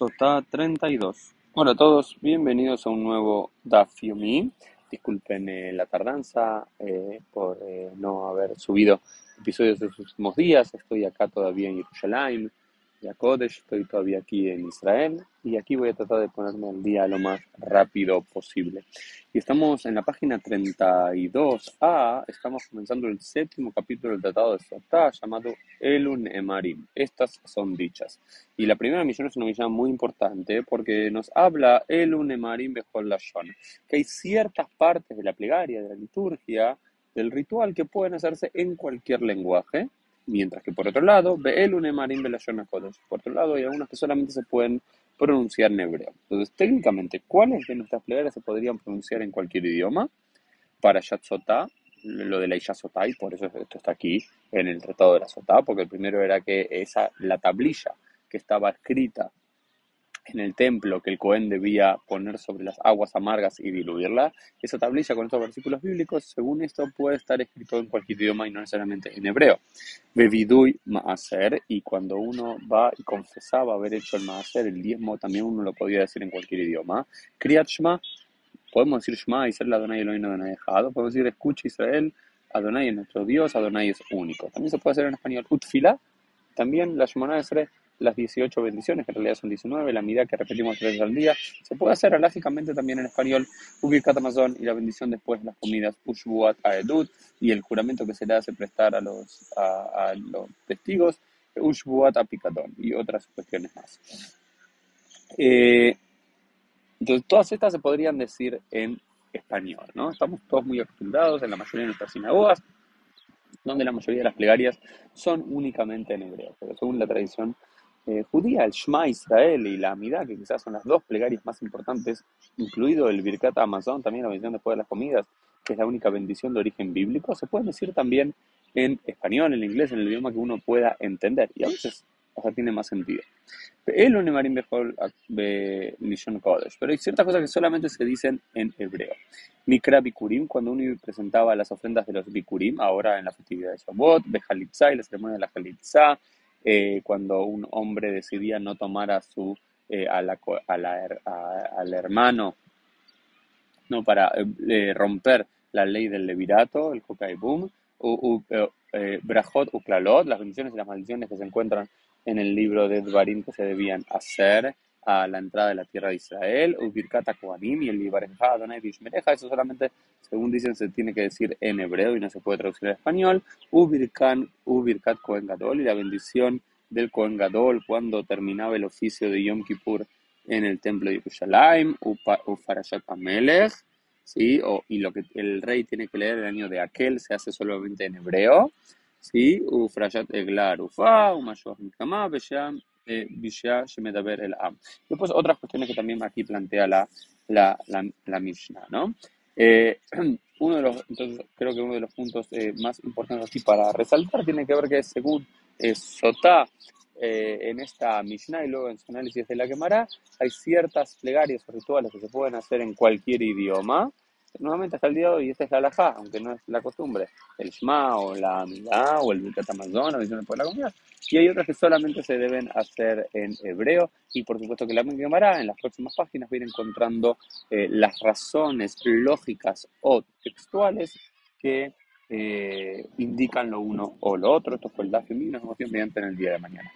Sota 32. Hola a todos, bienvenidos a un nuevo Daf Yomi. Disculpen la tardanza eh, por eh, no haber subido episodios de los últimos días. Estoy acá todavía en Jerusalén, ya Kodesh, estoy todavía aquí en Israel y aquí voy a tratar de ponerme al día lo más rápido posible. Y estamos en la página 32a, estamos comenzando el séptimo capítulo del Tratado de Sotá llamado Elun Emarim. Estas son dichas. Y la primera misión es una misión muy importante porque nos habla Elun Emarim Bejol Lashon, que hay ciertas partes de la plegaria, de la liturgia, del ritual que pueden hacerse en cualquier lenguaje Mientras que por otro lado, Be'el Unemarim Kodesh. Por otro lado, hay algunas que solamente se pueden pronunciar en hebreo. Entonces, técnicamente, ¿cuáles de nuestras plegarias se podrían pronunciar en cualquier idioma? Para Yatzotá, lo de la Isha y por eso esto está aquí en el Tratado de la Sotá, porque el primero era que esa, la tablilla que estaba escrita en el templo que el Cohen debía poner sobre las aguas amargas y diluirla. Esa tablilla con estos versículos bíblicos, según esto, puede estar escrito en cualquier idioma y no necesariamente en hebreo. Bevidui Maaser, y cuando uno va y confesaba haber hecho el Maaser, el diezmo, también uno lo podía decir en cualquier idioma. Kriyat Shma, podemos decir Shma y ser la Adonai Elohim Adonai dejado. Podemos decir escucha Israel, Adonai es nuestro Dios, Adonai es único. También se puede hacer en español Utfila, también la Shemona Esre las 18 bendiciones, que en realidad son 19, la medida que repetimos tres veces al día. Se puede hacer lógicamente también en español, Amazon y la bendición después de las comidas, Ushbuat Aedut, y el juramento que se le hace prestar a los, a, los testigos, Ushbuat Apicatón, y otras cuestiones más. Eh, todas estas se podrían decir en español, ¿no? Estamos todos muy acostumbrados en la mayoría de nuestras sinagogas, donde la mayoría de las plegarias son únicamente en hebreo, pero según la tradición eh, judía, el Shema Israel y la Amidad, que quizás son las dos plegarias más importantes, incluido el Birkat Amazon, también la bendición después de las comidas, que es la única bendición de origen bíblico, se puede decir también en español, en inglés, en el idioma que uno pueda entender, y a veces o tiene más sentido. Pero hay ciertas cosas que solamente se dicen en hebreo. Mikra Bikurim, cuando uno presentaba las ofrendas de los Bikurim, ahora en la festividad de Shabbat, Behalitzá y la ceremonia de la Halitzá, eh, cuando un hombre decidía no tomar a su, eh, a la, al hermano no para eh, romper la ley del levirato, el Boom, u, Brajot Uklalot, las bendiciones y las maldiciones que se encuentran en el libro de Dvarim que se debían hacer a la entrada de la tierra de Israel, Ubirkat Kohanim y el Ibareja Adonai Bishmereja, eso solamente, según dicen, se tiene que decir en hebreo y no se puede traducir al español, Ubirkan, Ubirkat Kohen Gadol y la bendición del Kohen Gadol cuando terminaba el oficio de Yom Kippur en el templo de Yerushalayim, Ufarashat Amelech, ¿sí? O, y lo que el rey tiene que leer el año de aquel se hace solamente en hebreo, ¿sí? Ufrashat Eglar Ufa, Umashoh Mikama, Besham el Am. Después otras cuestiones que también aquí plantea la, la, la, Mishnah, ¿no? Eh, uno de los, entonces creo que uno de los puntos eh, más importantes aquí para resaltar tiene que ver que según Sotá, en esta Mishnah y luego en su análisis de la Gemara, hay ciertas plegarias o rituales que se pueden hacer en cualquier idioma, nuevamente hasta el día de hoy, esta es la alajá, aunque no es la costumbre, el Shma o la Amidá o el Birkat Amazon, la visión de la comida, y hay otras que solamente se deben hacer en hebreo, y por supuesto que la Gemara en las próximas páginas va a ir encontrando eh, las razones lógicas o textuales que eh, indican lo uno o lo otro. Esto fue el Daf y nos vemos en el día de mañana.